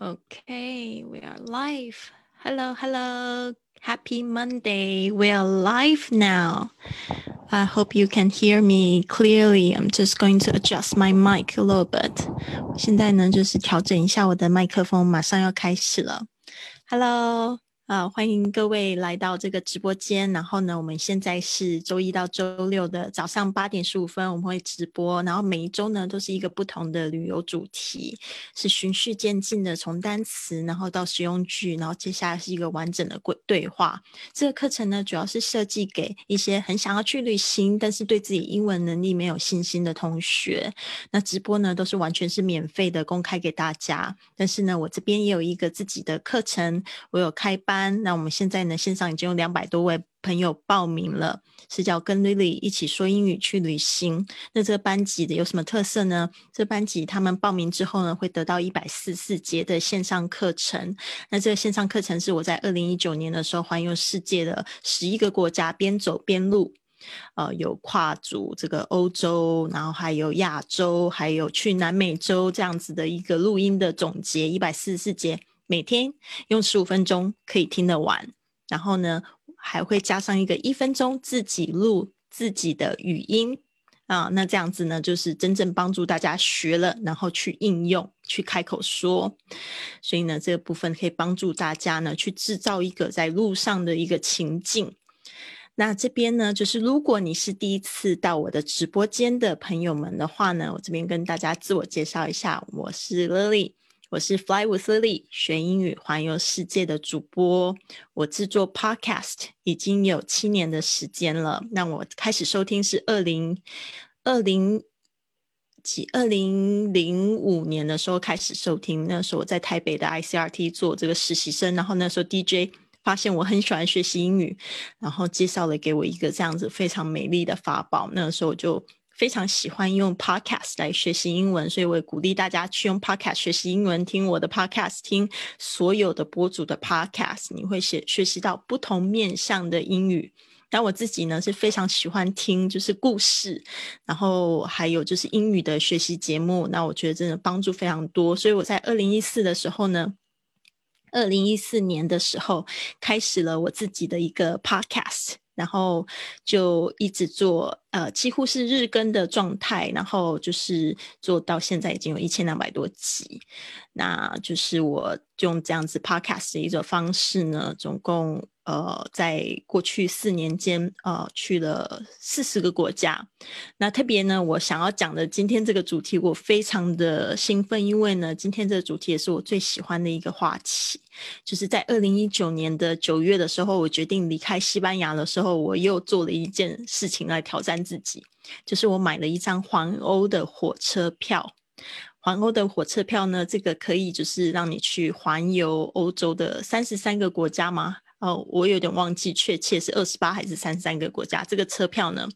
Okay, we are live. Hello, hello. Happy Monday. We are live now. I hope you can hear me clearly. I'm just going to adjust my mic a little bit. 现在呢，就是调整一下我的麦克风，马上要开始了。Hello. 啊，欢迎各位来到这个直播间。然后呢，我们现在是周一到周六的早上八点十五分，我们会直播。然后每一周呢，都是一个不同的旅游主题，是循序渐进的，从单词然后到实用句，然后接下来是一个完整的对对话。这个课程呢，主要是设计给一些很想要去旅行，但是对自己英文能力没有信心的同学。那直播呢，都是完全是免费的，公开给大家。但是呢，我这边也有一个自己的课程，我有开班那我们现在呢，线上已经有两百多位朋友报名了，是叫跟 Lily 一起说英语去旅行。那这个班级的有什么特色呢？这班级他们报名之后呢，会得到一百四四节的线上课程。那这个线上课程是我在二零一九年的时候环游世界的十一个国家，边走边录，呃，有跨足这个欧洲，然后还有亚洲，还有去南美洲这样子的一个录音的总结，一百四十四节。每天用十五分钟可以听得完，然后呢还会加上一个一分钟自己录自己的语音啊，那这样子呢就是真正帮助大家学了，然后去应用去开口说，所以呢这个部分可以帮助大家呢去制造一个在路上的一个情境。那这边呢就是如果你是第一次到我的直播间的朋友们的话呢，我这边跟大家自我介绍一下，我是 Lily。我是 Fly with Lily 学英语环游世界的主播，我制作 Podcast 已经有七年的时间了。那我开始收听是二零二零几二零零五年的时候开始收听，那时候我在台北的 ICRT 做这个实习生，然后那时候 DJ 发现我很喜欢学习英语，然后介绍了给我一个这样子非常美丽的法宝，那个时候我就。非常喜欢用 Podcast 来学习英文，所以我也鼓励大家去用 Podcast 学习英文。听我的 Podcast，听所有的博主的 Podcast，你会学学习到不同面向的英语。但我自己呢是非常喜欢听就是故事，然后还有就是英语的学习节目。那我觉得真的帮助非常多。所以我在二零一四的时候呢，二零一四年的时候开始了我自己的一个 Podcast。然后就一直做，呃，几乎是日更的状态，然后就是做到现在已经有一千两百多集，那就是我用这样子 podcast 的一种方式呢，总共。呃，在过去四年间，呃，去了四十个国家。那特别呢，我想要讲的今天这个主题，我非常的兴奋，因为呢，今天这个主题也是我最喜欢的一个话题。就是在二零一九年的九月的时候，我决定离开西班牙的时候，我又做了一件事情来挑战自己，就是我买了一张环欧的火车票。环欧的火车票呢，这个可以就是让你去环游欧洲的三十三个国家吗？哦，我有点忘记确切是二十八还是三十三个国家。这个车票呢，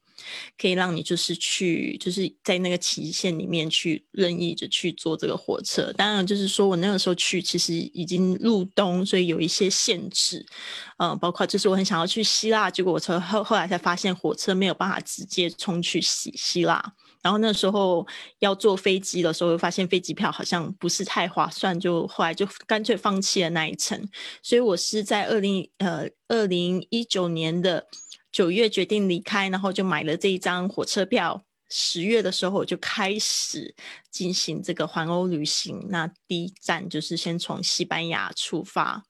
可以让你就是去，就是在那个期限里面去任意就去坐这个火车。当然，就是说我那个时候去，其实已经入冬，所以有一些限制。嗯，包括就是我很想要去希腊，结果我从后后来才发现火车没有办法直接冲去希希腊。然后那时候要坐飞机的时候，发现飞机票好像不是太划算，就后来就干脆放弃了那一程。所以我是在二零呃二零一九年的九月决定离开，然后就买了这一张火车票。十月的时候我就开始进行这个环欧旅行，那第一站就是先从西班牙出发。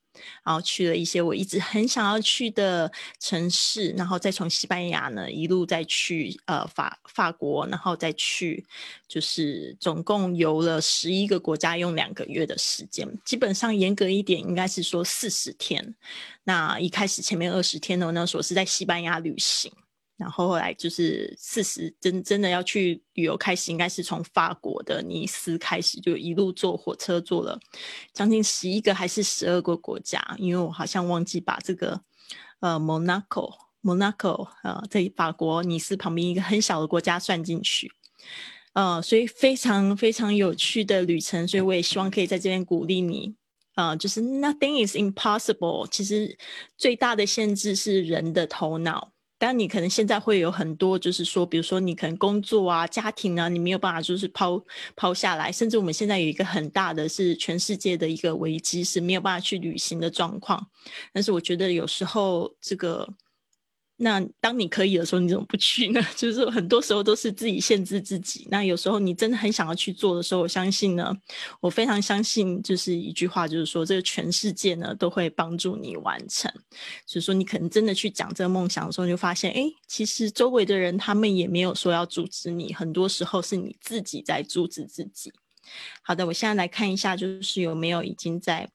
然后去了一些我一直很想要去的城市，然后再从西班牙呢一路再去呃法法国，然后再去就是总共游了十一个国家，用两个月的时间，基本上严格一点应该是说四十天。那一开始前面二十天呢，那时候是在西班牙旅行。然后后来就是四十真真的要去旅游开始，应该是从法国的尼斯开始，就一路坐火车坐了将近十一个还是十二个国家，因为我好像忘记把这个呃 Monaco Monaco 呃在法国尼斯旁边一个很小的国家算进去，呃，所以非常非常有趣的旅程，所以我也希望可以在这边鼓励你，呃，就是 Nothing is impossible，其实最大的限制是人的头脑。但你可能现在会有很多，就是说，比如说你可能工作啊、家庭啊，你没有办法就是抛抛下来，甚至我们现在有一个很大的是全世界的一个危机，是没有办法去旅行的状况。但是我觉得有时候这个。那当你可以的时候，你怎么不去呢？就是很多时候都是自己限制自己。那有时候你真的很想要去做的时候，我相信呢，我非常相信，就是一句话，就是说这个全世界呢都会帮助你完成。就是说你可能真的去讲这个梦想的时候，你就发现，哎，其实周围的人他们也没有说要阻止你，很多时候是你自己在阻止自己。好的，我现在来看一下，就是有没有已经在。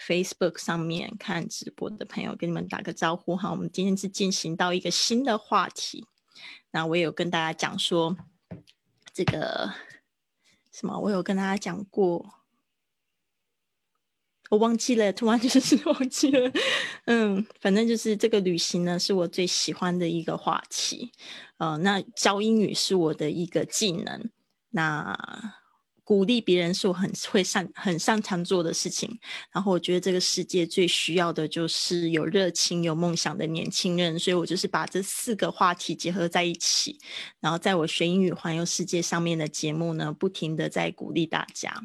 Facebook 上面看直播的朋友，跟你们打个招呼哈。我们今天是进行到一个新的话题，那我有跟大家讲说，这个什么，我有跟大家讲过，我忘记了，突然就是 忘记了。嗯，反正就是这个旅行呢，是我最喜欢的一个话题。呃，那教英语是我的一个技能。那鼓励别人是我很会擅很擅长做的事情，然后我觉得这个世界最需要的就是有热情、有梦想的年轻人，所以我就是把这四个话题结合在一起，然后在我学英语环游世界上面的节目呢，不停的在鼓励大家。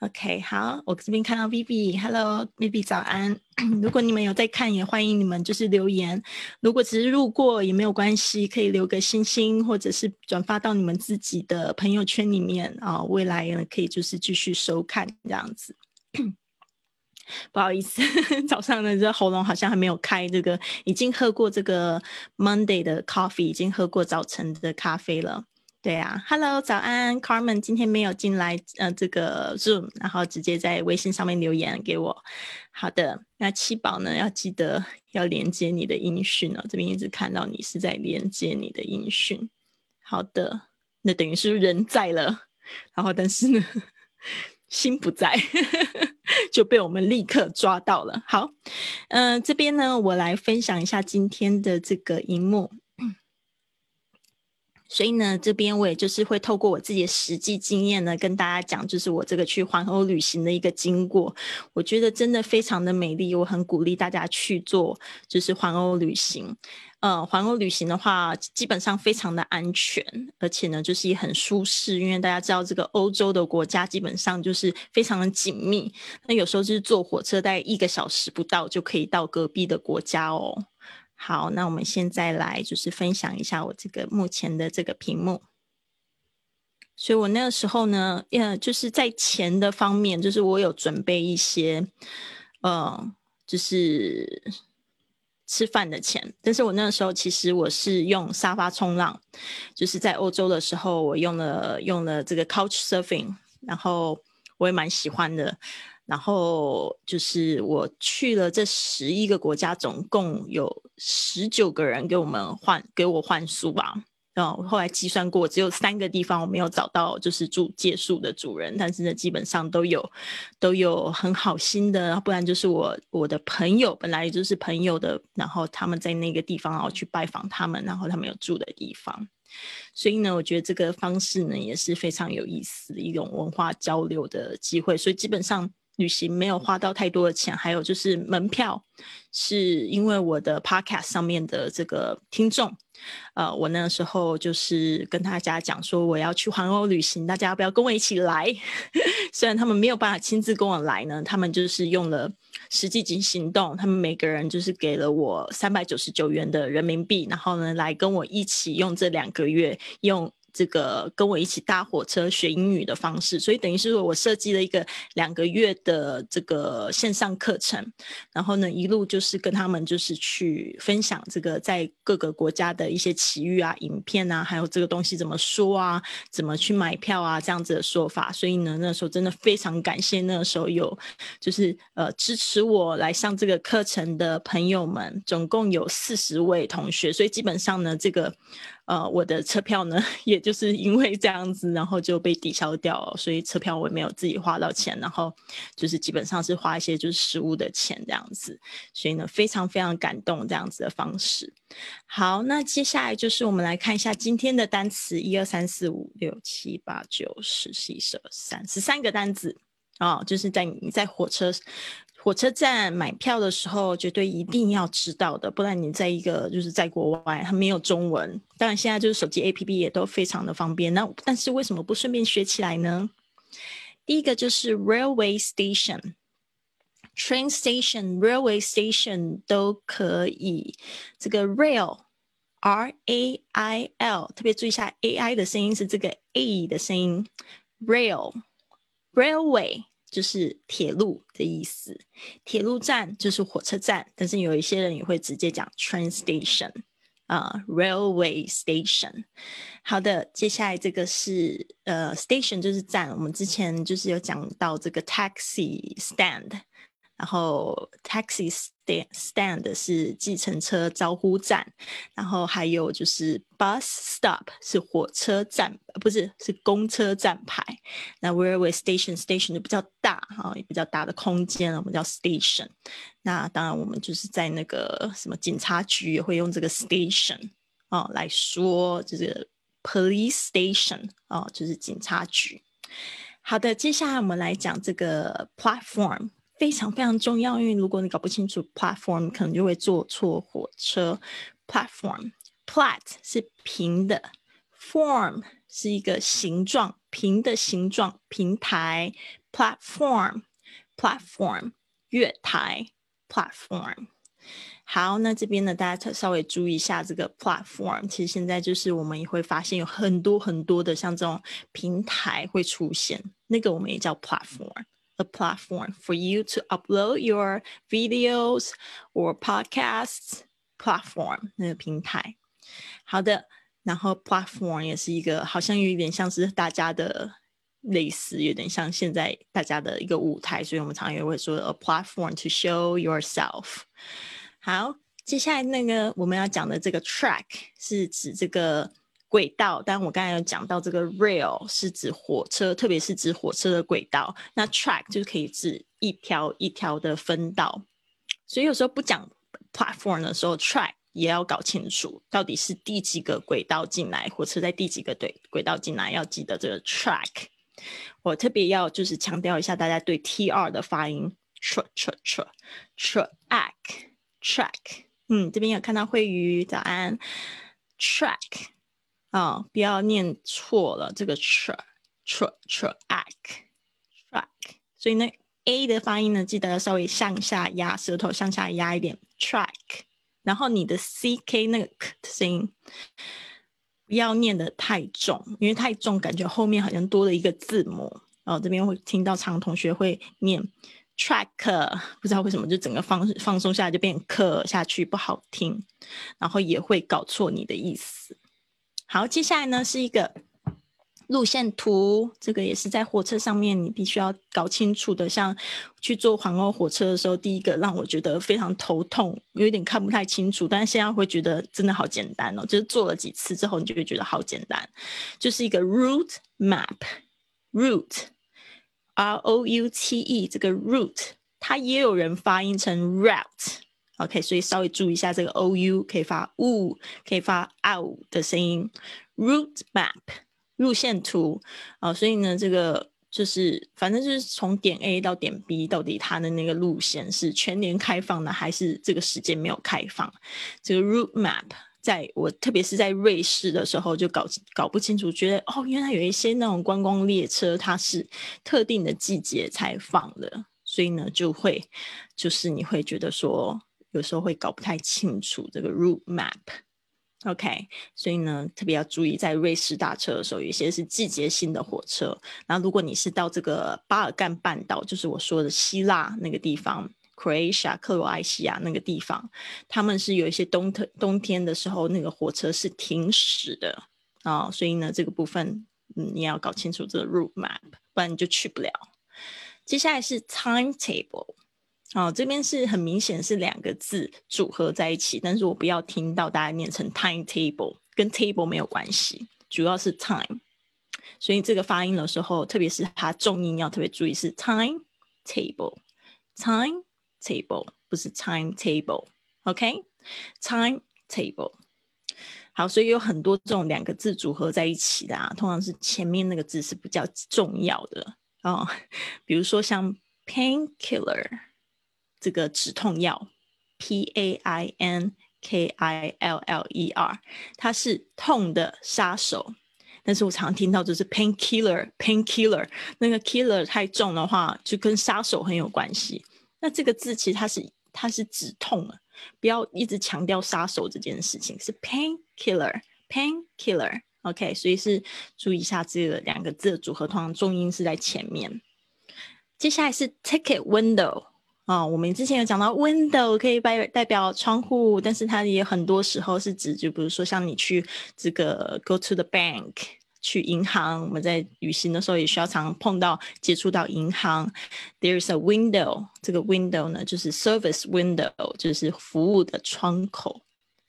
OK，好，我这边看到 Vivi，Hello，Vivi 早安。如果你们有在看，也欢迎你们就是留言。如果只是路过也没有关系，可以留个星星，或者是转发到你们自己的朋友圈里面啊。未来呢，可以就是继续收看这样子。不好意思，早上呢这喉咙好像还没有开，这个已经喝过这个 Monday 的 coffee，已经喝过早晨的咖啡了。对啊，Hello，早安，Carmen，今天没有进来，呃，这个 Zoom，然后直接在微信上面留言给我。好的，那七宝呢，要记得要连接你的音讯哦，这边一直看到你是在连接你的音讯。好的，那等于是人在了，然后但是呢，心不在，就被我们立刻抓到了。好，嗯，这边呢，我来分享一下今天的这个荧幕。所以呢，这边我也就是会透过我自己的实际经验呢，跟大家讲，就是我这个去环欧旅行的一个经过。我觉得真的非常的美丽，我很鼓励大家去做，就是环欧旅行。呃，环欧旅行的话，基本上非常的安全，而且呢，就是也很舒适。因为大家知道，这个欧洲的国家基本上就是非常的紧密，那有时候就是坐火车大概一个小时不到就可以到隔壁的国家哦。好，那我们现在来就是分享一下我这个目前的这个屏幕。所以我那个时候呢，呃，就是在钱的方面，就是我有准备一些，呃，就是吃饭的钱。但是我那个时候其实我是用沙发冲浪，就是在欧洲的时候，我用了用了这个 Couch Surfing，然后我也蛮喜欢的。然后就是我去了这十一个国家，总共有十九个人给我们换给我换宿吧。然后后来计算过，只有三个地方我没有找到就是住借宿的主人，但是呢，基本上都有都有很好心的，然后不然就是我我的朋友本来就是朋友的，然后他们在那个地方，然后去拜访他们，然后他们有住的地方。所以呢，我觉得这个方式呢也是非常有意思的一种文化交流的机会。所以基本上。旅行没有花到太多的钱，还有就是门票，是因为我的 podcast 上面的这个听众，呃，我那时候就是跟大家讲说我要去环欧旅行，大家要不要跟我一起来？虽然他们没有办法亲自跟我来呢，他们就是用了实际行行动，他们每个人就是给了我三百九十九元的人民币，然后呢来跟我一起用这两个月用。这个跟我一起搭火车学英语的方式，所以等于是说我设计了一个两个月的这个线上课程，然后呢一路就是跟他们就是去分享这个在各个国家的一些奇遇啊、影片啊，还有这个东西怎么说啊、怎么去买票啊这样子的说法。所以呢那时候真的非常感谢那时候有就是呃支持我来上这个课程的朋友们，总共有四十位同学，所以基本上呢这个。呃，我的车票呢，也就是因为这样子，然后就被抵消掉，所以车票我也没有自己花到钱，然后就是基本上是花一些就是食物的钱这样子，所以呢，非常非常感动这样子的方式。好，那接下来就是我们来看一下今天的单词，一二三四五六七八九十十一十二三十三个单词。啊，就是在你在火车火车站买票的时候，绝对一定要知道的，不然你在一个就是在国外，它没有中文。当然现在就是手机 APP 也都非常的方便。那但是为什么不顺便学起来呢？第一个就是 railway station。Train station, railway station 都可以。这个 rail, R A I L，特别注意一下 A I 的声音是这个 A 的声音。Rail, railway 就是铁路的意思，铁路站就是火车站。但是有一些人也会直接讲 train station 啊，railway station。好的，接下来这个是呃 station 就是站。我们之前就是有讲到这个 taxi stand。然后，taxi stand stand 是计程车招呼站，然后还有就是 bus stop 是火车站，不是是公车站牌。那 railway station station 就比较大哈，也比较大的空间我们叫 station。那当然，我们就是在那个什么警察局也会用这个 station 啊来说，就是 police station 啊，就是警察局。好的，接下来我们来讲这个 platform。非常非常重要，因为如果你搞不清楚 platform，可能就会坐错火车。platform，plat 是平的，form 是一个形状，平的形状，平台。platform，platform 月台。platform。好，那这边呢，大家稍微注意一下这个 platform。其实现在就是我们也会发现有很多很多的像这种平台会出现，那个我们也叫 platform。a platform for you to upload your videos or podcasts platform 那个平台。好的，然后 platform 也是一个好像有一点像是大家的类似，有点像现在大家的一个舞台，所以我们常也会说 a platform to show yourself。好，接下来那个我们要讲的这个 track 是指这个。 轨道，但我刚才有讲到这个 rail 是指火车，特别是指火车的轨道。那 track 就是可以指一条一条的分道。所以有时候不讲 platform 的时候，track 也要搞清楚到底是第几个轨道进来，火车在第几个对轨道进来，要记得这个 track。我特别要就是强调一下，大家对 tr 的发音，tr tr tr track track。嗯，这边有看到慧宇，早安，track。啊，不要念错了，这个 track track track，所以呢，a 的发音呢，记得要稍微向下压，舌头向下压一点，track。然后你的 ck 那个 k 的声音，不要念的太重，因为太重感觉后面好像多了一个字母。然后这边会听到常同学会念 track，不知道为什么就整个放放松下来就变 k 下去不好听，然后也会搞错你的意思。好，接下来呢是一个路线图，这个也是在火车上面你必须要搞清楚的。像去坐环欧火车的时候，第一个让我觉得非常头痛，有点看不太清楚。但是现在会觉得真的好简单哦，就是坐了几次之后，你就会觉得好简单，就是一个 route map，route，r o u t e，这个 route 它也有人发音成 route。OK，所以稍微注意一下这个 OU 可以发 U，可以发 O 的声音。Route map 路线图啊，所以呢，这个就是反正就是从点 A 到点 B，到底它的那个路线是全年开放的，还是这个时间没有开放？这个 route map 在我特别是在瑞士的时候就搞搞不清楚，觉得哦，原来有一些那种观光列车它是特定的季节才放的，所以呢就会就是你会觉得说。有时候会搞不太清楚这个 route map，OK，所以呢特别要注意，在瑞士打车的时候，有些是季节性的火车。那如果你是到这个巴尔干半岛，就是我说的希腊那个地方，Croatia 克罗埃西亚那个地方，他们是有一些冬特冬天的时候，那个火车是停驶的啊。所以呢，这个部分嗯你要搞清楚这个 route map，不然你就去不了。接下来是 timetable。哦，这边是很明显是两个字组合在一起，但是我不要听到大家念成 timetable，跟 table 没有关系，主要是 time，所以这个发音的时候，特别是它重音要特别注意是 timetable，timetable 不是 timetable，OK，timetable。好，所以有很多这种两个字组合在一起的啊，通常是前面那个字是比较重要的。哦，比如说像 painkiller 这个止痛药，P A I N K I L L E R，它是痛的杀手。但是我常听到就是 painkiller，painkiller 那个 killer 太重的话，就跟杀手很有关系。那这个字其实它是它是止痛的，不要一直强调杀手这件事情，是 painkiller，painkiller。OK，所以是注意一下这个两个字的组合，通常重音是在前面。接下来是 ticket window 啊，我们之前有讲到 window 可以代代表窗户，但是它也很多时候是指，就比如说像你去这个 go to the bank 去银行，我们在旅行的时候也需要常碰到接触到银行。There is a window，这个 window 呢就是 service window，就是服务的窗口。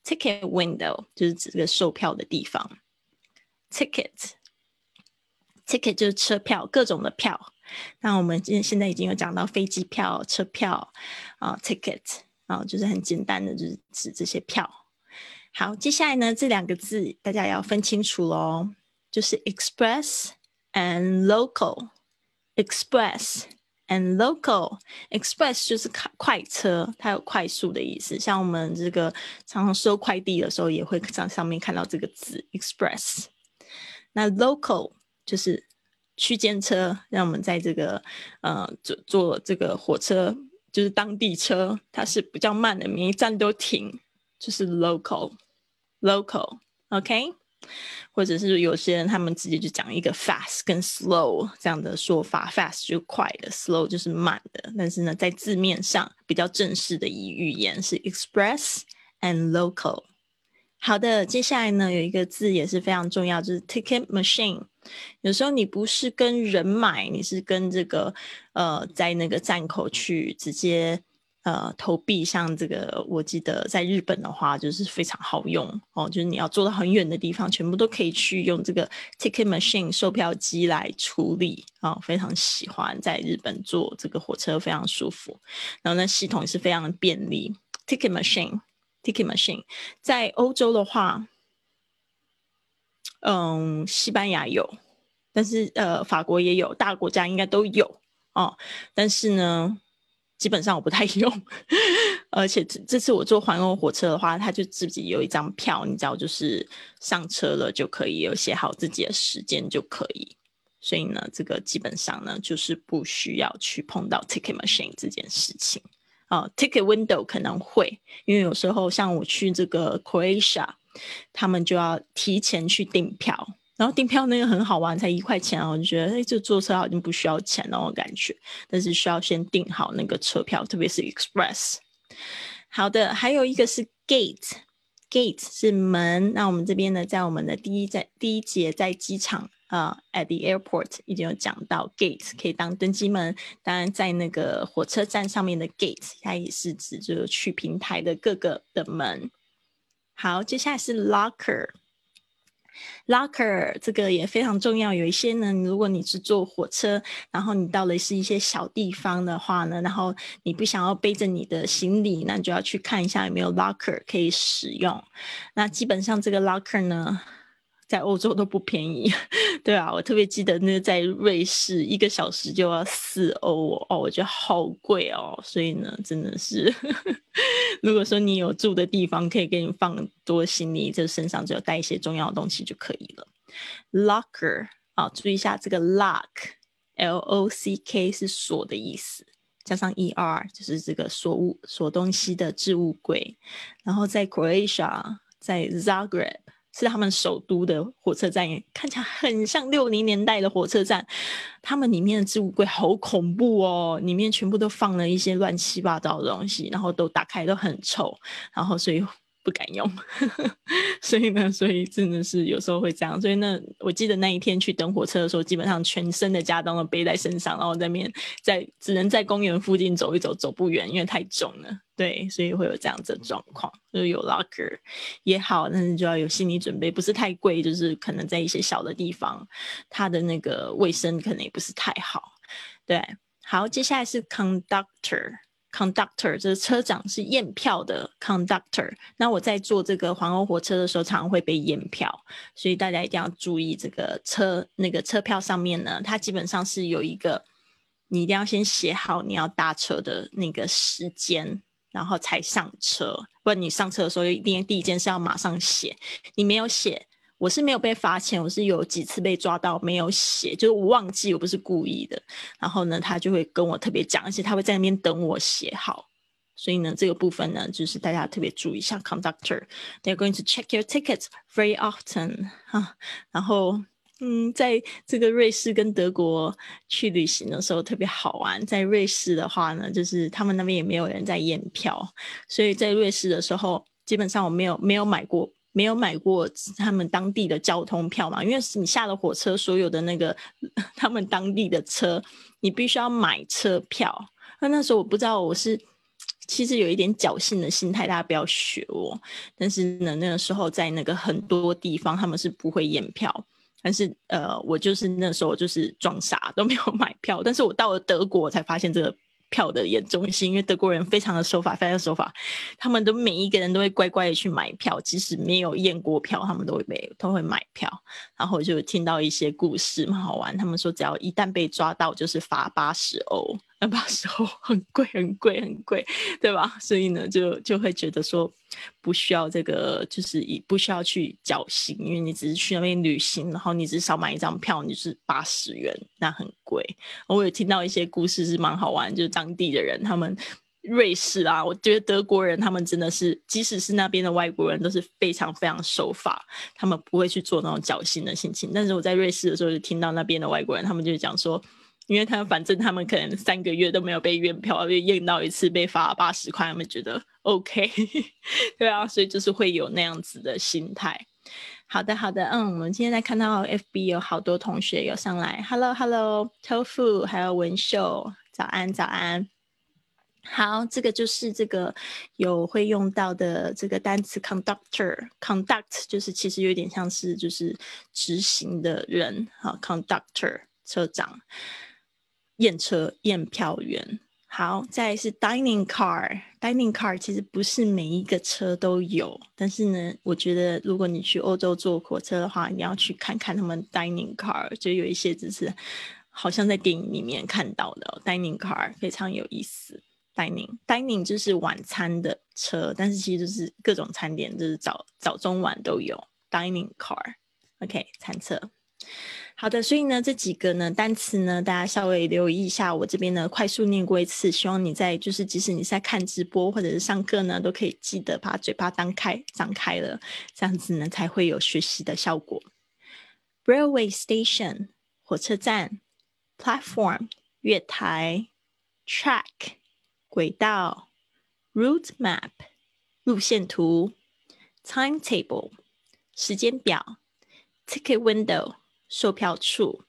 Ticket window 就是指这个售票的地方。Ticket，ticket 就是车票，各种的票。那我们现现在已经有讲到飞机票、车票啊，ticket 啊，就是很简单的，就是指这些票。好，接下来呢，这两个字大家要分清楚喽，就是 express and local。express and local。express 就是快快车，它有快速的意思。像我们这个常常收快递的时候，也会在上面看到这个字 express。那 local 就是区间车，让我们在这个呃坐坐这个火车，就是当地车，它是比较慢的，每一站都停，就是 local，local，OK？或者是有些人他们直接就讲一个 fast 跟 slow 这样的说法，fast 就快的，slow 就是慢的。但是呢，在字面上比较正式的语语言是 express and local。好的，接下来呢有一个字也是非常重要，就是 ticket machine。有时候你不是跟人买，你是跟这个呃，在那个站口去直接呃投币。像这个，我记得在日本的话，就是非常好用哦，就是你要坐到很远的地方，全部都可以去用这个 ticket machine 售票机来处理啊，非常喜欢在日本坐这个火车，非常舒服。然后呢，系统也是非常的便利，ticket machine。Ticket machine 在欧洲的话，嗯，西班牙有，但是呃，法国也有，大国家应该都有哦。但是呢，基本上我不太用，而且这这次我坐环欧火车的话，他就自己有一张票，你知道，就是上车了就可以有写好自己的时间就可以。所以呢，这个基本上呢，就是不需要去碰到 ticket machine 这件事情。啊，ticket window 可能会，因为有时候像我去这个 Croatia，他们就要提前去订票，然后订票那个很好玩，才一块钱啊，我就觉得哎，这坐车好像不需要钱那种感觉，但是需要先订好那个车票，特别是 express。好的，还有一个是 gate，gate 是门，那我们这边呢，在我们的第一在第一节在机场。啊，at the airport 已经有讲到 gate 可以当登机门，当然在那个火车站上面的 gate 它也是指就是去平台的各个的门。好，接下来是 locker，locker 这个也非常重要。有一些呢，如果你是坐火车，然后你到了是一些小地方的话呢，然后你不想要背着你的行李，那你就要去看一下有没有 locker 可以使用。那基本上这个 locker 呢。在欧洲都不便宜，对啊，我特别记得那在瑞士一个小时就要四欧哦，我觉得好贵哦，所以呢，真的是，如果说你有住的地方可以给你放多行李，就身上只有带一些重要的东西就可以了。Locker 啊，注意一下这个 lock，L O C K 是锁的意思，加上 E R 就是这个锁物锁东西的置物柜，然后在 Croatia，在 Zagreb。是他们首都的火车站，看起来很像六零年代的火车站。他们里面的置物柜好恐怖哦，里面全部都放了一些乱七八糟的东西，然后都打开都很臭，然后所以。不敢用，所以呢，所以真的是有时候会这样。所以那我记得那一天去等火车的时候，基本上全身的家当都背在身上，然后在面在只能在公园附近走一走，走不远，因为太重了。对，所以会有这样子的状况。就有 locker 也好，但是就要有心理准备，不是太贵，就是可能在一些小的地方，它的那个卫生可能也不是太好。对，好，接下来是 conductor。conductor，就是车长是验票的 conductor。那我在坐这个环欧火车的时候，常常会被验票，所以大家一定要注意这个车那个车票上面呢，它基本上是有一个，你一定要先写好你要搭车的那个时间，然后才上车。不然你上车的时候，一定第一件事要马上写，你没有写。我是没有被罚钱，我是有几次被抓到没有写，就是我忘记，我不是故意的。然后呢，他就会跟我特别讲，而且他会在那边等我写好。所以呢，这个部分呢，就是大家特别注意，像 conductor，they're going to check your tickets very often 哈。然后，嗯，在这个瑞士跟德国去旅行的时候特别好玩。在瑞士的话呢，就是他们那边也没有人在验票，所以在瑞士的时候，基本上我没有没有买过。没有买过他们当地的交通票嘛？因为你下了火车，所有的那个 他们当地的车，你必须要买车票。那那时候我不知道，我是其实有一点侥幸的心态，大家不要学我。但是呢，那个时候在那个很多地方他们是不会验票，但是呃，我就是那时候就是装傻都没有买票。但是我到了德国才发现这个。票的严重性，因为德国人非常的守法，非常守法，他们都每一个人都会乖乖的去买票，即使没有验过票，他们都会被都会买票。然后就听到一些故事，蛮好玩。他们说，只要一旦被抓到，就是罚八十欧。那把时候很贵很贵很贵，对吧？所以呢，就就会觉得说不需要这个，就是以不需要去侥幸，因为你只是去那边旅行，然后你只是少买一张票，你是八十元，那很贵。我有听到一些故事是蛮好玩，就是当地的人，他们瑞士啊，我觉得德国人他们真的是，即使是那边的外国人，都是非常非常守法，他们不会去做那种侥幸的心情。但是我在瑞士的时候，就听到那边的外国人，他们就讲说。因为他反正他们可能三个月都没有被验票，被验到一次被罚八十块，他们觉得 OK，对啊，所以就是会有那样子的心态。好的，好的，嗯，我们今天在看到 FB 有好多同学有上来，Hello Hello，Tofu，还有文秀，早安早安。好，这个就是这个有会用到的这个单词 conductor，conduct 就是其实有点像是就是执行的人，好，conductor 车长。验车验票员，好，再是 dining car，dining car 其实不是每一个车都有，但是呢，我觉得如果你去欧洲坐火车的话，你要去看看他们 dining car，就有一些只是好像在电影里面看到的 dining car 非常有意思。dining dining 就是晚餐的车，但是其实就是各种餐点，就是早早中晚都有 dining car，OK 餐车。好的，所以呢，这几个呢单词呢，大家稍微留意一下。我这边呢，快速念过一次，希望你在就是，即使你在看直播或者是上课呢，都可以记得把嘴巴张开，张开了，这样子呢才会有学习的效果。Railway station 火车站，platform 月台，track 轨道，route map 路线图，timetable 时间表，ticket window。售票处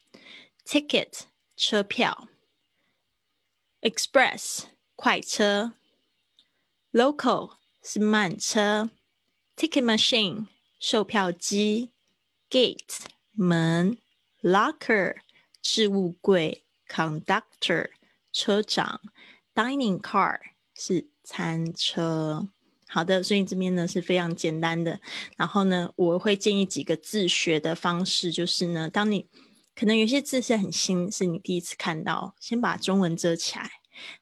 ，ticket 车票，express 快车，local 是慢车，ticket machine 售票机，gate 门，locker 置物柜，conductor 车长，dining car 是餐车。好的，所以这边呢是非常简单的。然后呢，我会建议几个自学的方式，就是呢，当你可能有些字是很新，是你第一次看到，先把中文遮起来，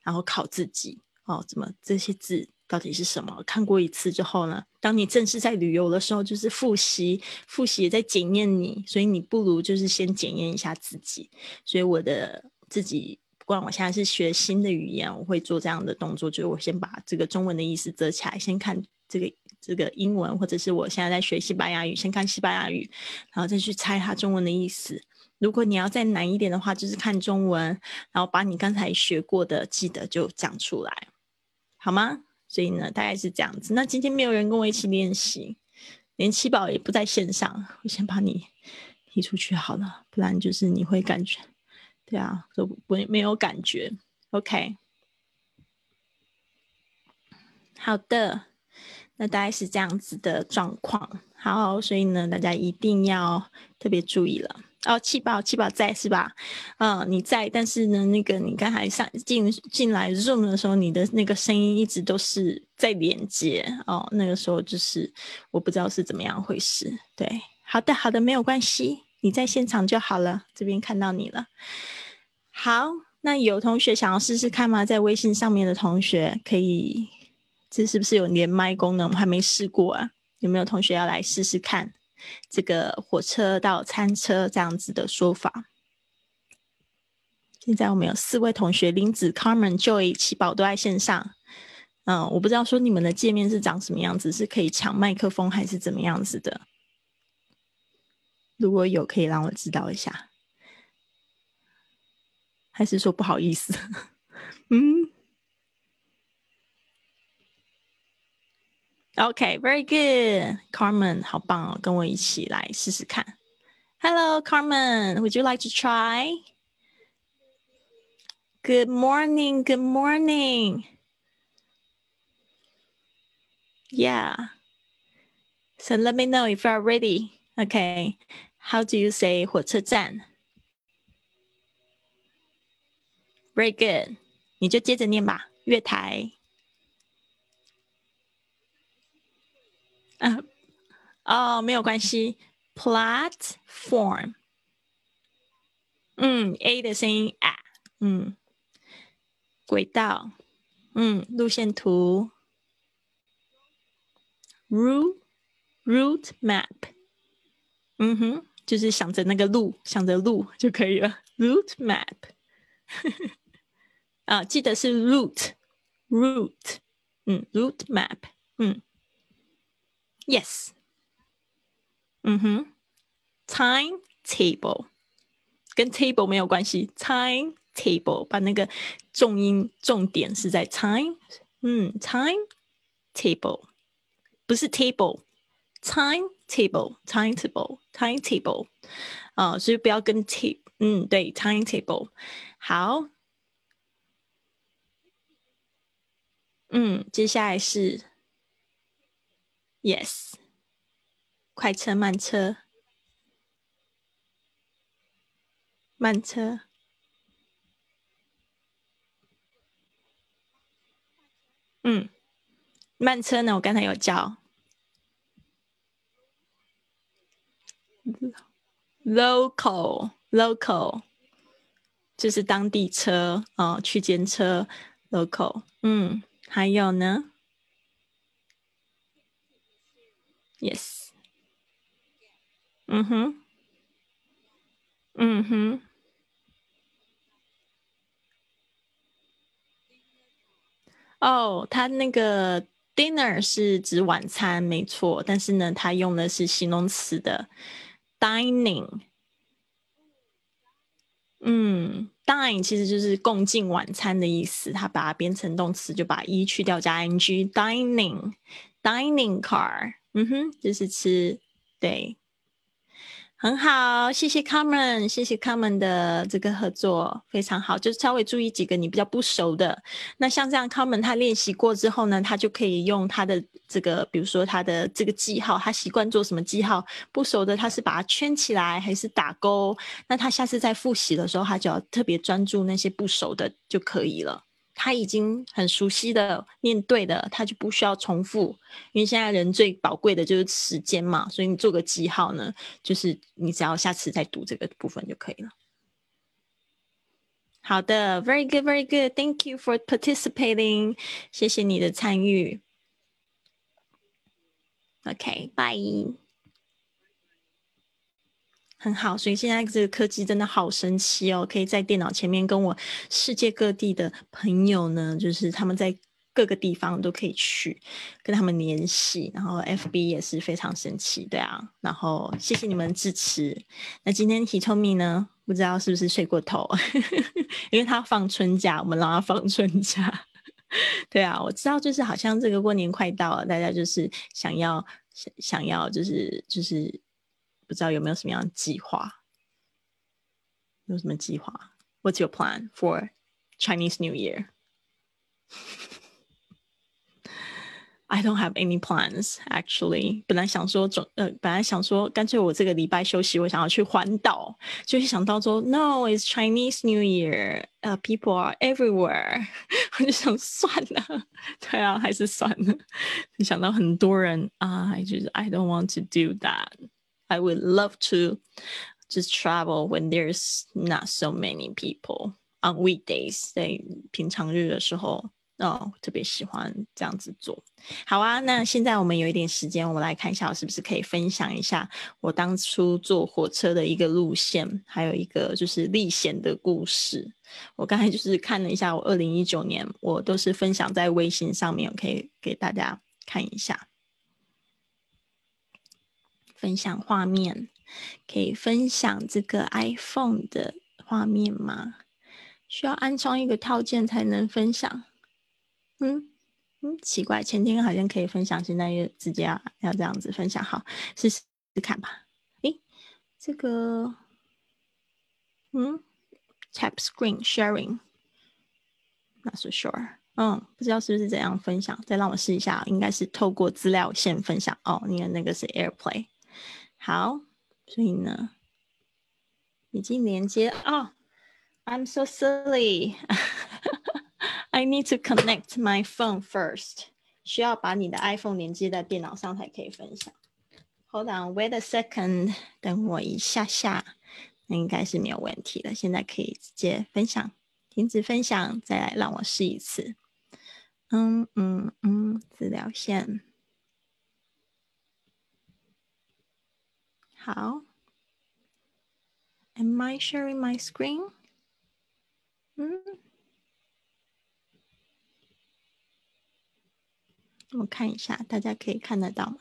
然后考自己哦，怎么这些字到底是什么？看过一次之后呢，当你正式在旅游的时候，就是复习，复习也在检验你，所以你不如就是先检验一下自己。所以我的自己。不管我现在是学新的语言，我会做这样的动作，就是我先把这个中文的意思遮起来，先看这个这个英文，或者是我现在在学西班牙语，先看西班牙语，然后再去猜它中文的意思。如果你要再难一点的话，就是看中文，然后把你刚才学过的记得就讲出来，好吗？所以呢，大概是这样子。那今天没有人跟我一起练习，连七宝也不在线上，我先把你踢出去好了，不然就是你会感觉。对啊，都不没有感觉。OK，好的，那大概是这样子的状况。好，所以呢，大家一定要特别注意了。哦，七宝，七宝在是吧？嗯，你在，但是呢，那个你刚才上进进来 Zoom 的时候，你的那个声音一直都是在连接哦。那个时候就是我不知道是怎么样回事。对，好的，好的，没有关系，你在现场就好了。这边看到你了。好，那有同学想要试试看吗？在微信上面的同学可以，这是不是有连麦功能？我还没试过啊，有没有同学要来试试看？这个火车到餐车这样子的说法。现在我们有四位同学：林子、Carmen、Joy、七宝都在线上。嗯，我不知道说你们的界面是长什么样子，是可以抢麦克风还是怎么样子的？如果有，可以让我知道一下。还是说不好意思？嗯。Okay, very good, Carmen，好棒哦，跟我一起来试试看。Hello, Carmen, would you like to try? Good morning, good morning. Yeah. So let me know if you're ready. Okay. How do you say 火车站？Very good. 你就接着念吧。月台。啊，哦，没有关系，platform，嗯，a 的声音啊，嗯，轨道，嗯，路线图，route route map，嗯哼，就是想着那个路，想着路就可以了，route map，啊，记得是 route route，嗯，route map，嗯。Yes，嗯哼，timetable 跟 table 没有关系，timetable 把那个重音重点是在 time，嗯，timetable 不是 table，time table，timetable，timetable，timetable 啊，所以不要跟 t，嗯，对，timetable 好，嗯，接下来是。Yes，快车慢车，慢车，嗯，慢车呢？我刚才有教，local，local，就是当地车哦，区间车，local，嗯，还有呢？Yes，嗯哼，嗯哼，哦，他那个 dinner 是指晚餐，没错，但是呢，他用的是形容词的 dining，嗯，dine 其实就是共进晚餐的意思，它把它变成动词，就把一去掉加 ing，dining，dining car。嗯哼，就是吃，对，很好，谢谢 Carmen，谢谢 Carmen 的这个合作非常好，就是稍微注意几个你比较不熟的。那像这样 Carmen 他练习过之后呢，他就可以用他的这个，比如说他的这个记号，他习惯做什么记号，不熟的他是把它圈起来还是打勾？那他下次在复习的时候，他就要特别专注那些不熟的就可以了。他已经很熟悉的念对的，他就不需要重复，因为现在人最宝贵的就是时间嘛，所以你做个记号呢，就是你只要下次再读这个部分就可以了。好的，very good，very good，thank you for participating，谢谢你的参与。OK，bye。很好，所以现在这个科技真的好神奇哦！可以在电脑前面跟我世界各地的朋友呢，就是他们在各个地方都可以去跟他们联系。然后 FB 也是非常神奇，对啊。然后谢谢你们支持。那今天 Hitomi 呢？不知道是不是睡过头？因为他放春假，我们让他放春假。对啊，我知道，就是好像这个过年快到了，大家就是想要想想要，就是就是。不知道有没有什么样的计划？有什么计划？What's your plan for Chinese New Year？ I don't have any plans actually。本来想说总呃，本来想说干脆我这个礼拜休息，我想要去环岛，就是想到说 No，it's Chinese New Year，呃、uh,，people are everywhere，我就想算了，对啊，还是算了。就想到很多人啊，就是 I don't want to do that。 I would love to just travel when there's not so many people on weekdays，在平常日的时候。哦，特别喜欢这样子做。好啊，那现在我们有一点时间，我们来看一下，我是不是可以分享一下我当初坐火车的一个路线，还有一个就是历险的故事。我刚才就是看了一下，我二零一九年我都是分享在微信上面，我可以给大家看一下，分享画面，可以分享这个 iPhone 的画面吗？需要安装一个套件才能分享。嗯嗯，奇怪，前天好像可以分享，现在又直接要要这样子分享，好试试看吧。诶，这个，嗯，tap screen sharing，not so sure，嗯，不知道是不是怎样分享，再让我试一下，应该是透过资料线分享哦。你看那个是 AirPlay，好，所以呢，已经连接哦。I'm so silly。I need to connect my phone first。需要把你的 iPhone 连接在电脑上才可以分享。Hold on, wait a second，等我一下下，那应该是没有问题的。现在可以直接分享，停止分享，再来让我试一次。嗯嗯嗯，资料线。好。Am I sharing my screen？嗯。我看一下，大家可以看得到吗？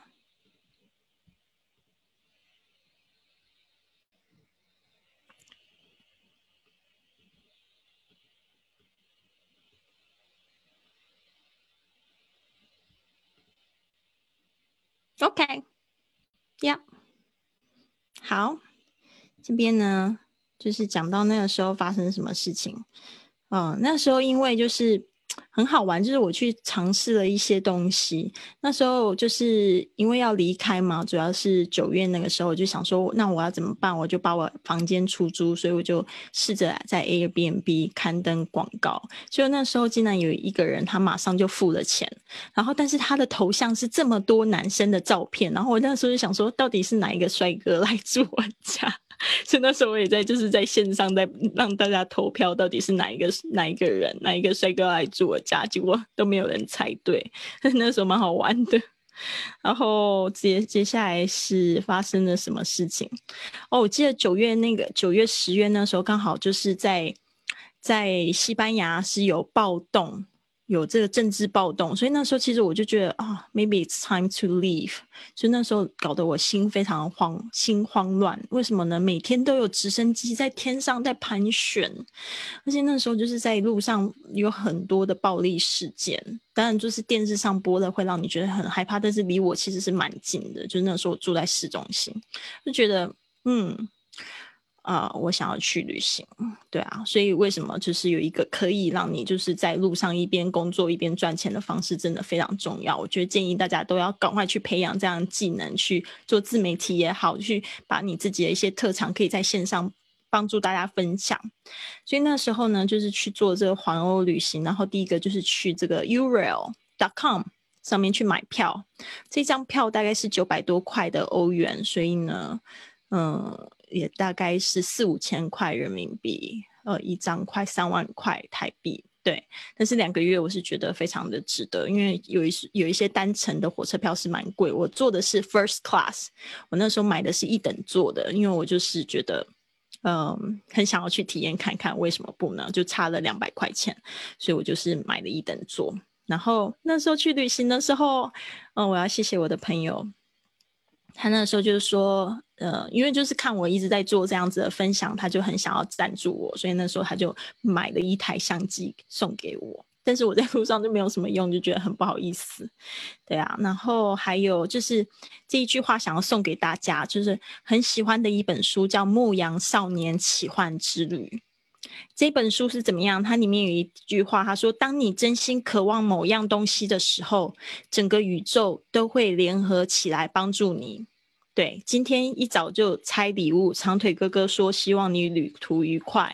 OK，Yeah， 好，这边呢，就是讲到那个时候发生什么事情。嗯，那时候因为就是。很好玩，就是我去尝试了一些东西。那时候就是因为要离开嘛，主要是九月那个时候，我就想说，那我要怎么办？我就把我房间出租，所以我就试着在 Airbnb 刊登广告。就那时候竟然有一个人，他马上就付了钱，然后但是他的头像是这么多男生的照片，然后我那时候就想说，到底是哪一个帅哥来住我家？所以那时候我也在，就是在线上在让大家投票，到底是哪一个哪一个人哪一个帅哥来住我家，结果都没有人猜对。那时候蛮好玩的。然后接接下来是发生了什么事情？哦，我记得九月那个九月十月那时候刚好就是在在西班牙是有暴动。有这个政治暴动，所以那时候其实我就觉得啊，maybe it's time to leave。所以那时候搞得我心非常慌，心慌乱。为什么呢？每天都有直升机在天上在盘旋，而且那时候就是在路上有很多的暴力事件。当然，就是电视上播的会让你觉得很害怕，但是离我其实是蛮近的。就是那时候我住在市中心，就觉得嗯。啊，我想要去旅行，对啊，所以为什么就是有一个可以让你就是在路上一边工作一边赚钱的方式，真的非常重要。我觉得建议大家都要赶快去培养这样技能，去做自媒体也好，去把你自己的一些特长可以在线上帮助大家分享。所以那时候呢，就是去做这个环欧旅行，然后第一个就是去这个 Urail.com 上面去买票，这张票大概是九百多块的欧元，所以呢，嗯。也大概是四五千块人民币，呃，一张快三万块台币，对。但是两个月我是觉得非常的值得，因为有一有一些单程的火车票是蛮贵。我坐的是 first class，我那时候买的是一等座的，因为我就是觉得，嗯，很想要去体验看看，为什么不呢？就差了两百块钱，所以我就是买了一等座。然后那时候去旅行的时候，嗯，我要谢谢我的朋友。他那时候就是说，呃，因为就是看我一直在做这样子的分享，他就很想要赞助我，所以那时候他就买了一台相机送给我。但是我在路上就没有什么用，就觉得很不好意思，对啊。然后还有就是这一句话想要送给大家，就是很喜欢的一本书叫《牧羊少年奇幻之旅》。这本书是怎么样？它里面有一句话，他说：“当你真心渴望某样东西的时候，整个宇宙都会联合起来帮助你。”对，今天一早就拆礼物，长腿哥哥说希望你旅途愉快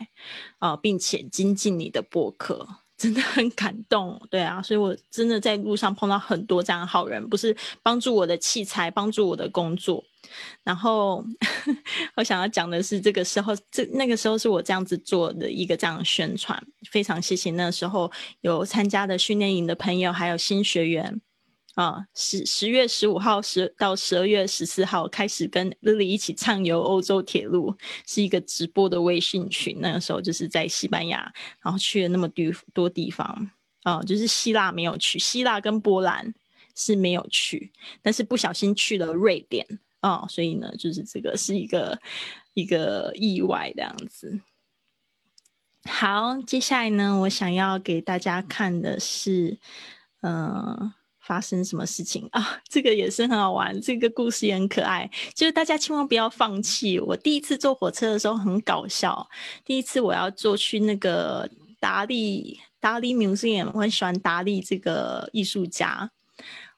啊，并且精进你的博客，真的很感动。对啊，所以我真的在路上碰到很多这样的好人，不是帮助我的器材，帮助我的工作。然后 我想要讲的是，这个时候，这那个时候是我这样子做的一个这样宣传，非常谢谢那时候有参加的训练营的朋友，还有新学员。啊，十十月十五号十到十二月十四号开始跟 Lily 一起畅游欧洲铁路，是一个直播的微信群。那个时候就是在西班牙，然后去了那么多多地方啊，就是希腊没有去，希腊跟波兰是没有去，但是不小心去了瑞典啊，所以呢，就是这个是一个一个意外这样子。好，接下来呢，我想要给大家看的是，嗯。发生什么事情啊？这个也是很好玩，这个故事也很可爱。就是大家千万不要放弃。我第一次坐火车的时候很搞笑。第一次我要坐去那个达利达利 museum，我很喜欢达利这个艺术家。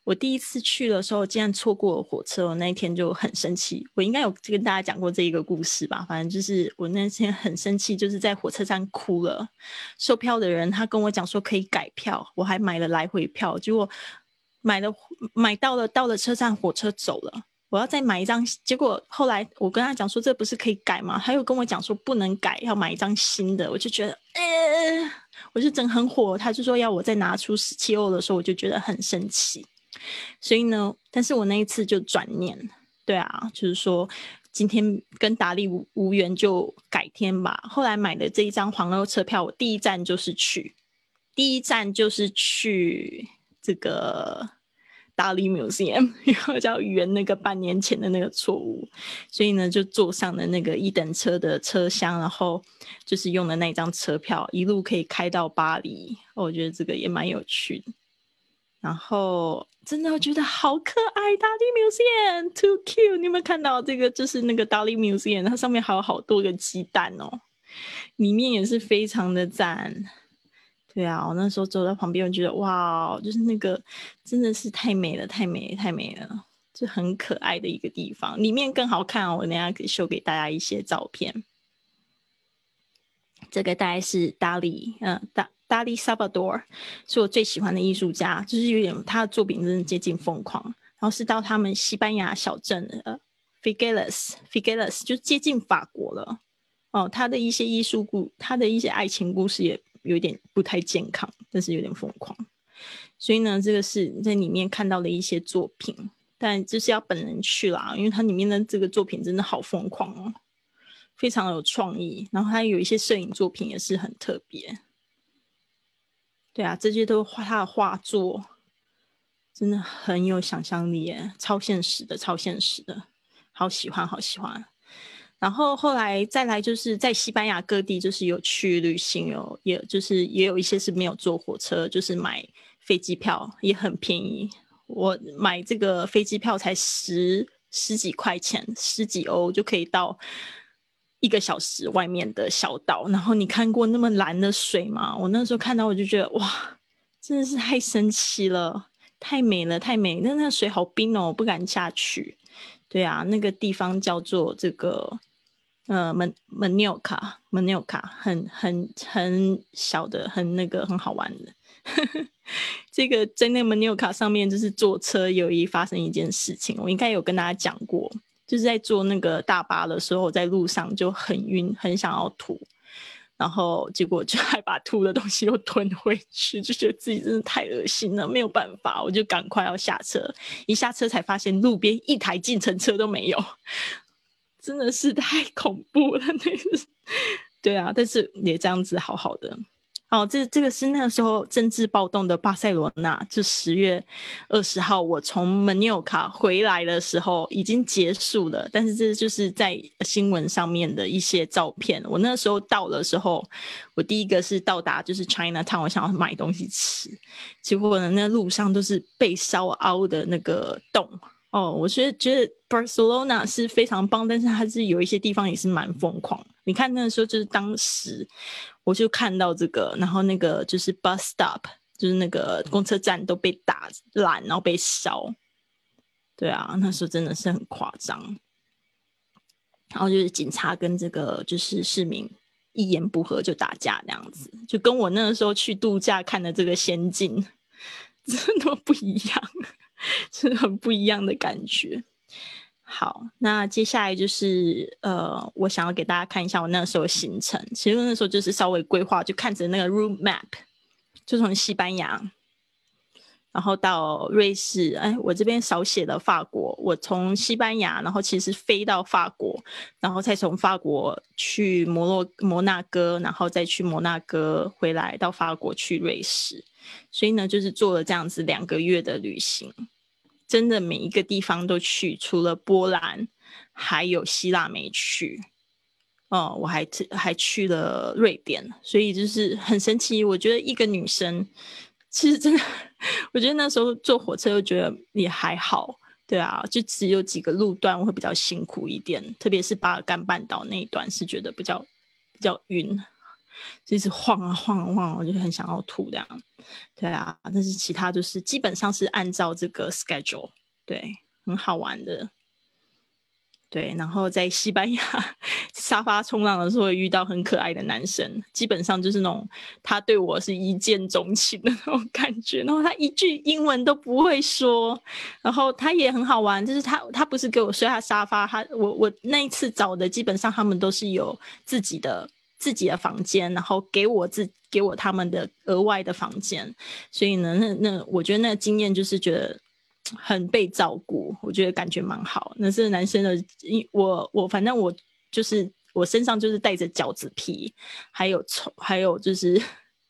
我第一次去的时候，竟然错过了火车，我那一天就很生气。我应该有跟大家讲过这一个故事吧？反正就是我那天很生气，就是在火车站哭了。售票的人他跟我讲说可以改票，我还买了来回票，结果。买了买到了到了车站，火车走了，我要再买一张。结果后来我跟他讲说，这不是可以改吗？他又跟我讲说不能改，要买一张新的。我就觉得，呃，我就整很火。他就说要我再拿出十七欧的时候，我就觉得很生气。所以呢，但是我那一次就转念，对啊，就是说今天跟达利无无缘，就改天吧。后来买的这一张黄牛车票，我第一站就是去，第一站就是去这个。达利 museum，然后叫圆那个半年前的那个错误，所以呢就坐上了那个一等车的车厢，然后就是用的那张车票，一路可以开到巴黎。我觉得这个也蛮有趣的。然后真的我觉得好可爱，达利 museum，too cute。你有没有看到这个？就是那个达利 museum，它上面还有好多个鸡蛋哦，里面也是非常的赞。对啊，我那时候走在旁边，我觉得哇，就是那个真的是太美了，太美，太美了，就很可爱的一个地方。里面更好看哦，我等下可以秀给大家一些照片。这个大概是达利，嗯，达达利萨巴多是我最喜欢的艺术家，就是有点他的作品真的接近疯狂。然后是到他们西班牙小镇呃 f i g e l e s f i g e l e s 就接近法国了。哦，他的一些艺术故，他的一些爱情故事也。有点不太健康，但是有点疯狂，所以呢，这个是在里面看到的一些作品，但就是要本人去啦，因为它里面的这个作品真的好疯狂哦，非常有创意，然后还有一些摄影作品也是很特别，对啊，这些都画他的画作，真的很有想象力耶，超现实的，超现实的，好喜欢，好喜欢。然后后来再来就是在西班牙各地，就是有去旅行哦，也就是也有一些是没有坐火车，就是买飞机票也很便宜。我买这个飞机票才十十几块钱，十几欧就可以到一个小时外面的小岛。然后你看过那么蓝的水吗？我那时候看到我就觉得哇，真的是太神奇了，太美了，太美。那那水好冰哦，我不敢下去。对啊，那个地方叫做这个。呃，门门纽卡，门纽卡，很很很小的，很那个很好玩的。这个在那门纽卡上面，就是坐车有一发生一件事情，我应该有跟大家讲过，就是在坐那个大巴的时候，在路上就很晕，很想要吐，然后结果就 还把吐的东西又吞回去，就觉得自己真的太恶心了，没有办法，我就赶快要下车，一下车才发现路边一台计程车都没有。真的是太 恐怖了，那个，对啊，但是也这样子好好的。哦，这这个是那个时候政治暴动的巴塞罗那，就十月二十号，我从门纽卡回来的时候已经结束了。但是这就是在新闻上面的一些照片。我那时候到的时候，我第一个是到达就是 China Town，我想要买东西吃，结果呢，那路上都是被烧凹的那个洞。哦，我是觉得 Barcelona 是非常棒，但是它是有一些地方也是蛮疯狂。你看那个时候，就是当时我就看到这个，然后那个就是 bus stop，就是那个公车站都被打烂，然后被烧。对啊，那时候真的是很夸张。然后就是警察跟这个就是市民一言不合就打架那样子，就跟我那个时候去度假看的这个仙境 真的不一样，是很不一样的感觉。好，那接下来就是呃，我想要给大家看一下我那时候行程。其实那时候就是稍微规划，就看着那个 route map，就从西班牙。然后到瑞士，哎，我这边少写了法国。我从西班牙，然后其实飞到法国，然后再从法国去摩洛摩纳哥，然后再去摩纳哥回来到法国去瑞士。所以呢，就是做了这样子两个月的旅行，真的每一个地方都去，除了波兰还有希腊没去。哦，我还还去了瑞典，所以就是很神奇。我觉得一个女生。其实真的，我觉得那时候坐火车又觉得也还好，对啊，就只有几个路段会比较辛苦一点，特别是巴尔干半岛那一段是觉得比较比较晕，一直晃啊晃啊晃，我就很想要吐这样，对啊，但是其他就是基本上是按照这个 schedule，对，很好玩的。对，然后在西班牙 沙发冲浪的时候遇到很可爱的男生，基本上就是那种他对我是一见钟情的那种感觉。然后他一句英文都不会说，然后他也很好玩，就是他他不是给我睡他沙发，他我我那一次找的基本上他们都是有自己的自己的房间，然后给我自给我他们的额外的房间，所以呢，那那我觉得那个经验就是觉得。很被照顾，我觉得感觉蛮好。那是男生的，因我我反正我就是我身上就是带着饺子皮，还有葱，还有就是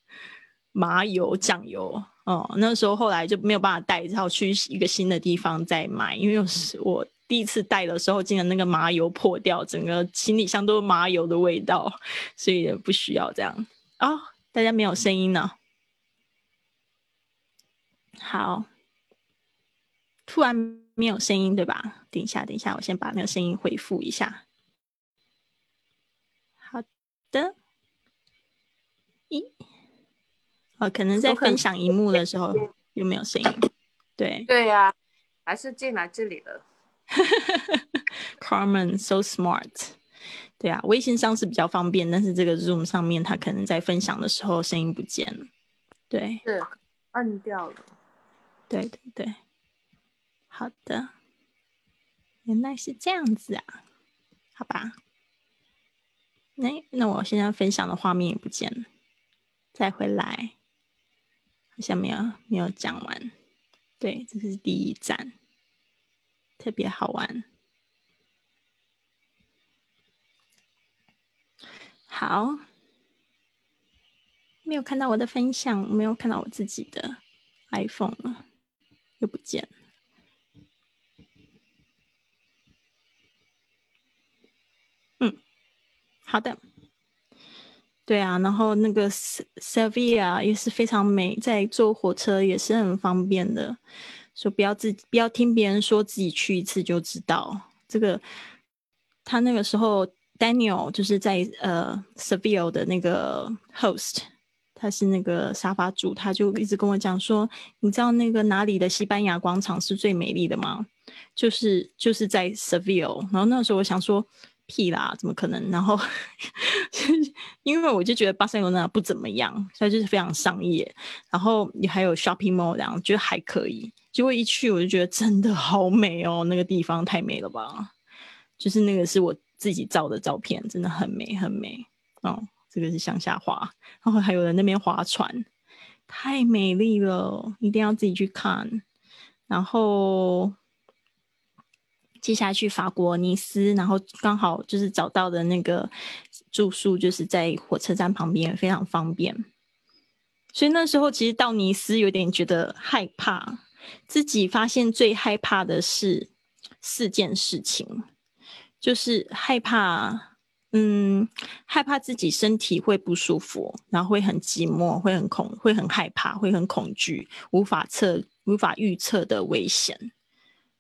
麻油酱油。哦，那时候后来就没有办法带，然后去一个新的地方再买，因为是我第一次带的时候，竟然那个麻油破掉，整个行李箱都是麻油的味道，所以也不需要这样。哦，大家没有声音呢。好。突然没有声音，对吧？等一下，等一下，我先把那个声音回复一下。好的，一，哦，可能在分享荧幕的时候又没有声音？对，对呀，还是进来这里了。Carmen so smart，对啊，微信上是比较方便，但是这个 Zoom 上面，它可能在分享的时候声音不见了。对，是按掉了。对对对。好的，原来是这样子啊，好吧。那那我现在分享的画面也不见了，再回来，好像没有没有讲完。对，这是第一站，特别好玩。好，没有看到我的分享，没有看到我自己的 iPhone 了，又不见了。好的，对啊，然后那个 Sevilla 也是非常美，在坐火车也是很方便的，说不要自己不要听别人说自己去一次就知道这个。他那个时候 Daniel 就是在呃 Seville 的那个 host，他是那个沙发主，他就一直跟我讲说，你知道那个哪里的西班牙广场是最美丽的吗？就是就是在 Seville。然后那时候我想说。屁啦，怎么可能？然后，因为我就觉得巴塞罗那不怎么样，所以就是非常商业，然后也还有 shopping mall 这样，觉得还可以。结果一去，我就觉得真的好美哦，那个地方太美了吧！就是那个是我自己照的照片，真的很美很美哦。这个是向下滑，然后还有人那边划船，太美丽了，一定要自己去看。然后。接下去法国尼斯，然后刚好就是找到的那个住宿，就是在火车站旁边，非常方便。所以那时候其实到尼斯有点觉得害怕，自己发现最害怕的是四件事情，就是害怕，嗯，害怕自己身体会不舒服，然后会很寂寞，会很恐，会很害怕，会很恐惧，无法测无法预测的危险。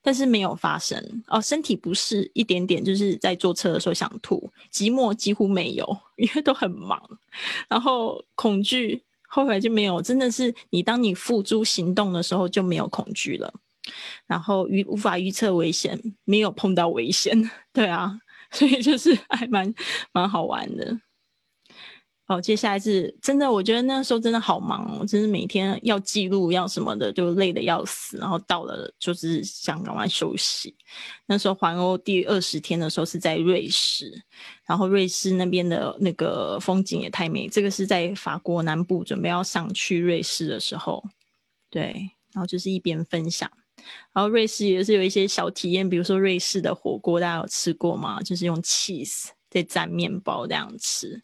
但是没有发生哦，身体不适一点点，就是在坐车的时候想吐，寂寞几乎没有，因为都很忙，然后恐惧后来就没有，真的是你当你付诸行动的时候就没有恐惧了，然后预无法预测危险，没有碰到危险，对啊，所以就是还蛮蛮好玩的。哦，接下来是真的，我觉得那时候真的好忙哦，真是每天要记录要什么的，就累得要死。然后到了就是想赶快休息。那时候环欧第二十天的时候是在瑞士，然后瑞士那边的那个风景也太美。这个是在法国南部，准备要上去瑞士的时候，对，然后就是一边分享。然后瑞士也是有一些小体验，比如说瑞士的火锅，大家有吃过吗？就是用 cheese 在蘸面包这样吃。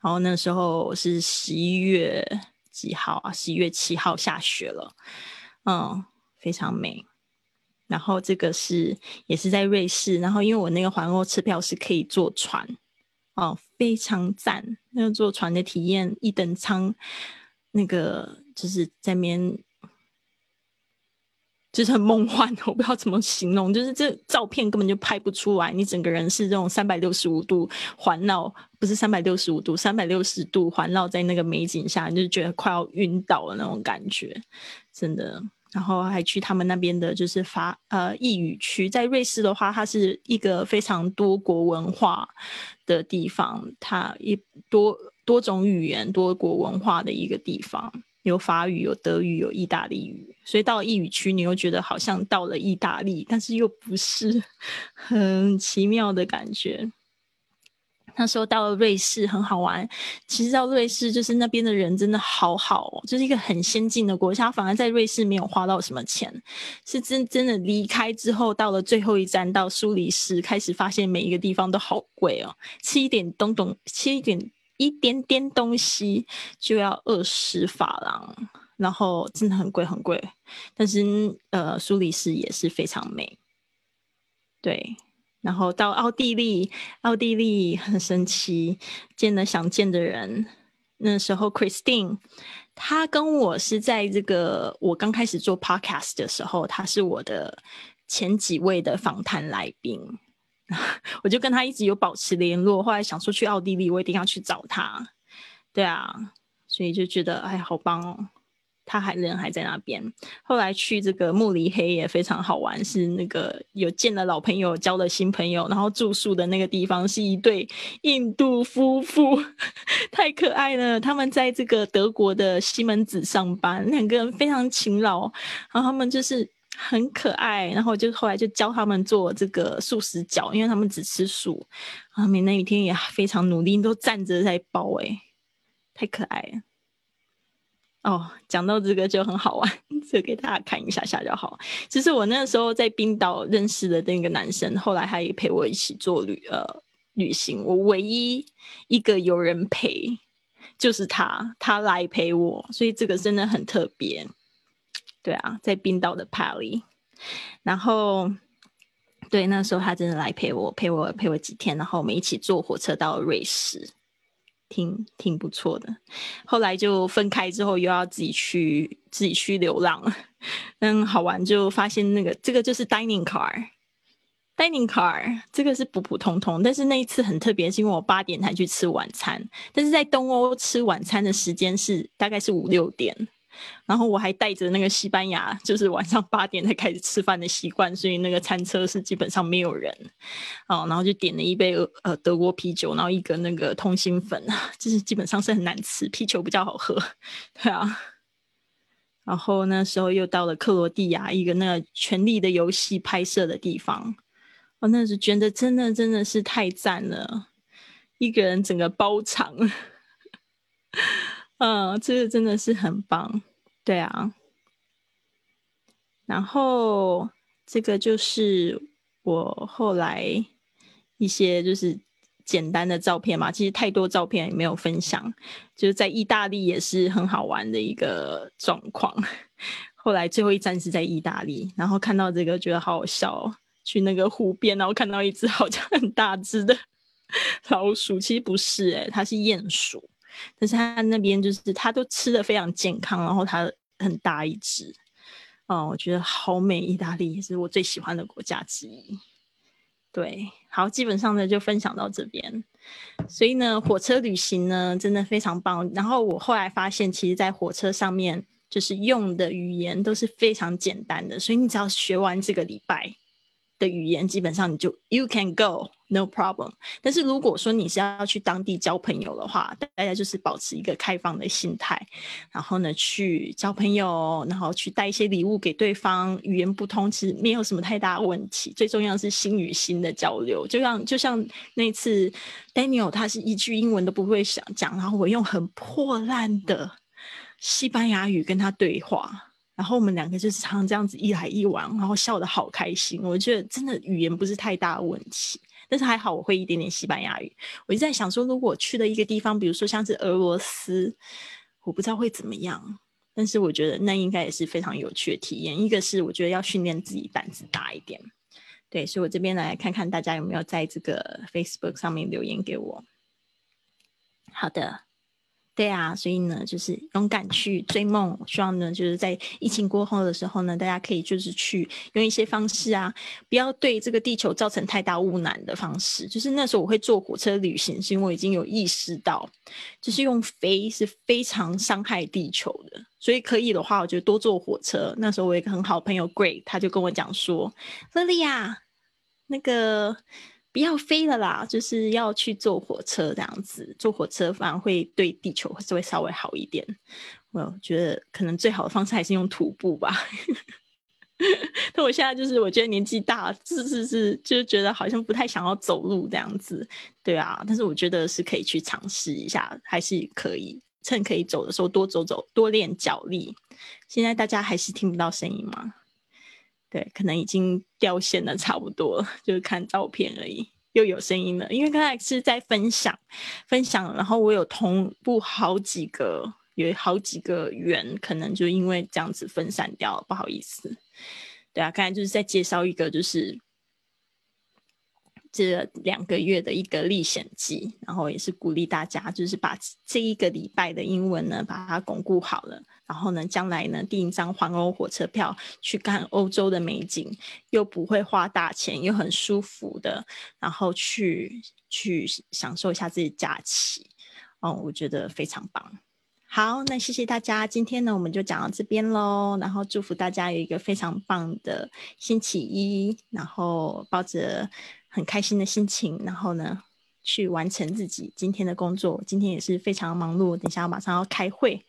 然后那时候是十一月几号啊？十一月七号下雪了，嗯，非常美。然后这个是也是在瑞士，然后因为我那个环欧车票是可以坐船，哦，非常赞。那个坐船的体验，一等舱，那个就是在面。就是很梦幻，我不知道怎么形容，就是这照片根本就拍不出来，你整个人是这种三百六十五度环绕，不是三百六十五度，三百六十度环绕在那个美景下，你就觉得快要晕倒了那种感觉，真的。然后还去他们那边的，就是法呃异语区，在瑞士的话，它是一个非常多国文化的地方，它一多多种语言、多国文化的一个地方。有法语，有德语，有意大利语，所以到了意语区，你又觉得好像到了意大利，但是又不是，很奇妙的感觉。那时候到了瑞士，很好玩。其实到瑞士，就是那边的人真的好好哦，就是一个很先进的国家。反而在瑞士没有花到什么钱，是真真的离开之后，到了最后一站到苏黎世，开始发现每一个地方都好贵哦，吃一点东东，吃一点。一点点东西就要二十法郎，然后真的很贵很贵。但是呃，苏黎世也是非常美，对。然后到奥地利，奥地利很神奇，见了想见的人。那时候 Christine，她跟我是在这个我刚开始做 Podcast 的时候，她是我的前几位的访谈来宾。我就跟他一直有保持联络，后来想说去奥地利，我一定要去找他。对啊，所以就觉得哎，好棒哦，他还人还在那边。后来去这个慕尼黑也非常好玩，是那个有见了老朋友，交了新朋友，然后住宿的那个地方是一对印度夫妇，太可爱了。他们在这个德国的西门子上班，两个人非常勤劳，然后他们就是。很可爱，然后就后来就教他们做这个素食饺，因为他们只吃素。啊，每那一天也非常努力，都站着在包，哎，太可爱了。哦，讲到这个就很好玩，就给大家看一下下就好。其实我那时候在冰岛认识的那个男生，后来他也陪我一起做旅呃旅行。我唯一一个有人陪就是他，他来陪我，所以这个真的很特别。对啊，在冰岛的帕里，然后对那时候他真的来陪我，陪我陪我几天，然后我们一起坐火车到瑞士，挺挺不错的。后来就分开之后，又要自己去自己去流浪，嗯，好玩就发现那个这个就是 dining car，dining car 这个是普普通通，但是那一次很特别，是因为我八点才去吃晚餐，但是在东欧吃晚餐的时间是大概是五六点。然后我还带着那个西班牙，就是晚上八点才开始吃饭的习惯，所以那个餐车是基本上没有人，哦，然后就点了一杯呃德国啤酒，然后一个那个通心粉，就是基本上是很难吃，啤酒比较好喝，对啊。然后那时候又到了克罗地亚一个那个《权力的游戏》拍摄的地方，我那时觉得真的真的是太赞了，一个人整个包场。嗯，这个真的是很棒，对啊。然后这个就是我后来一些就是简单的照片嘛，其实太多照片也没有分享。就是在意大利也是很好玩的一个状况。后来最后一站是在意大利，然后看到这个觉得好好笑，哦，去那个湖边，然后看到一只好像很大只的 老鼠，其实不是，诶它是鼹鼠。但是他那边就是他都吃的非常健康，然后他很大一只，哦，我觉得好美，意大利也是我最喜欢的国家之一。对，好，基本上呢就分享到这边。所以呢，火车旅行呢真的非常棒。然后我后来发现，其实，在火车上面就是用的语言都是非常简单的，所以你只要学完这个礼拜。的语言基本上你就 you can go no problem，但是如果说你是要去当地交朋友的话，大家就是保持一个开放的心态，然后呢去交朋友，然后去带一些礼物给对方。语言不通其实没有什么太大问题，最重要是心与心的交流。就像就像那次 Daniel 他是一句英文都不会想讲，然后我用很破烂的西班牙语跟他对话。然后我们两个就是常常这样子一来一往，然后笑得好开心。我觉得真的语言不是太大问题，但是还好我会一点点西班牙语。我就在想说，如果去了一个地方，比如说像是俄罗斯，我不知道会怎么样。但是我觉得那应该也是非常有趣的体验。一个是我觉得要训练自己胆子大一点，对，所以我这边来看看大家有没有在这个 Facebook 上面留言给我。好的。对啊，所以呢，就是勇敢去追梦。希望呢，就是在疫情过后的时候呢，大家可以就是去用一些方式啊，不要对这个地球造成太大污染的方式。就是那时候我会坐火车旅行，是因为我已经有意识到，就是用飞是非常伤害地球的。所以可以的话，我就多坐火车。那时候我有一个很好朋友 Great，他就跟我讲说：“乐丽呀，那个。”不要飞了啦，就是要去坐火车这样子，坐火车反而会对地球是会稍微好一点。我觉得可能最好的方式还是用徒步吧。但我现在就是我觉得年纪大，是是是，就是觉得好像不太想要走路这样子。对啊，但是我觉得是可以去尝试一下，还是可以趁可以走的时候多走走，多练脚力。现在大家还是听不到声音吗？对，可能已经掉线的差不多，就是看照片而已，又有声音了。因为刚才是在分享，分享，然后我有同步好几个，有好几个圆，可能就因为这样子分散掉了，不好意思。对啊，刚才就是在介绍一个，就是。这两个月的一个历险记，然后也是鼓励大家，就是把这一个礼拜的英文呢，把它巩固好了。然后呢，将来呢订一张环欧火车票去看欧洲的美景，又不会花大钱，又很舒服的，然后去去享受一下自己假期。哦，我觉得非常棒。好，那谢谢大家，今天呢我们就讲到这边喽。然后祝福大家有一个非常棒的星期一，然后抱着。很开心的心情，然后呢，去完成自己今天的工作。今天也是非常忙碌，等下马上要开会，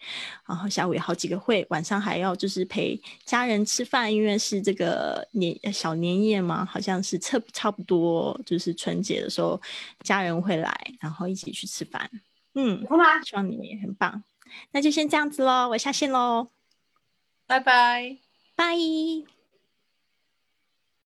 然后下午有好几个会，晚上还要就是陪家人吃饭，因为是这个年小年夜嘛，好像是差差不多就是春节的时候，家人会来，然后一起去吃饭。嗯，希望你们也很棒。那就先这样子喽，我下线喽，拜拜，拜。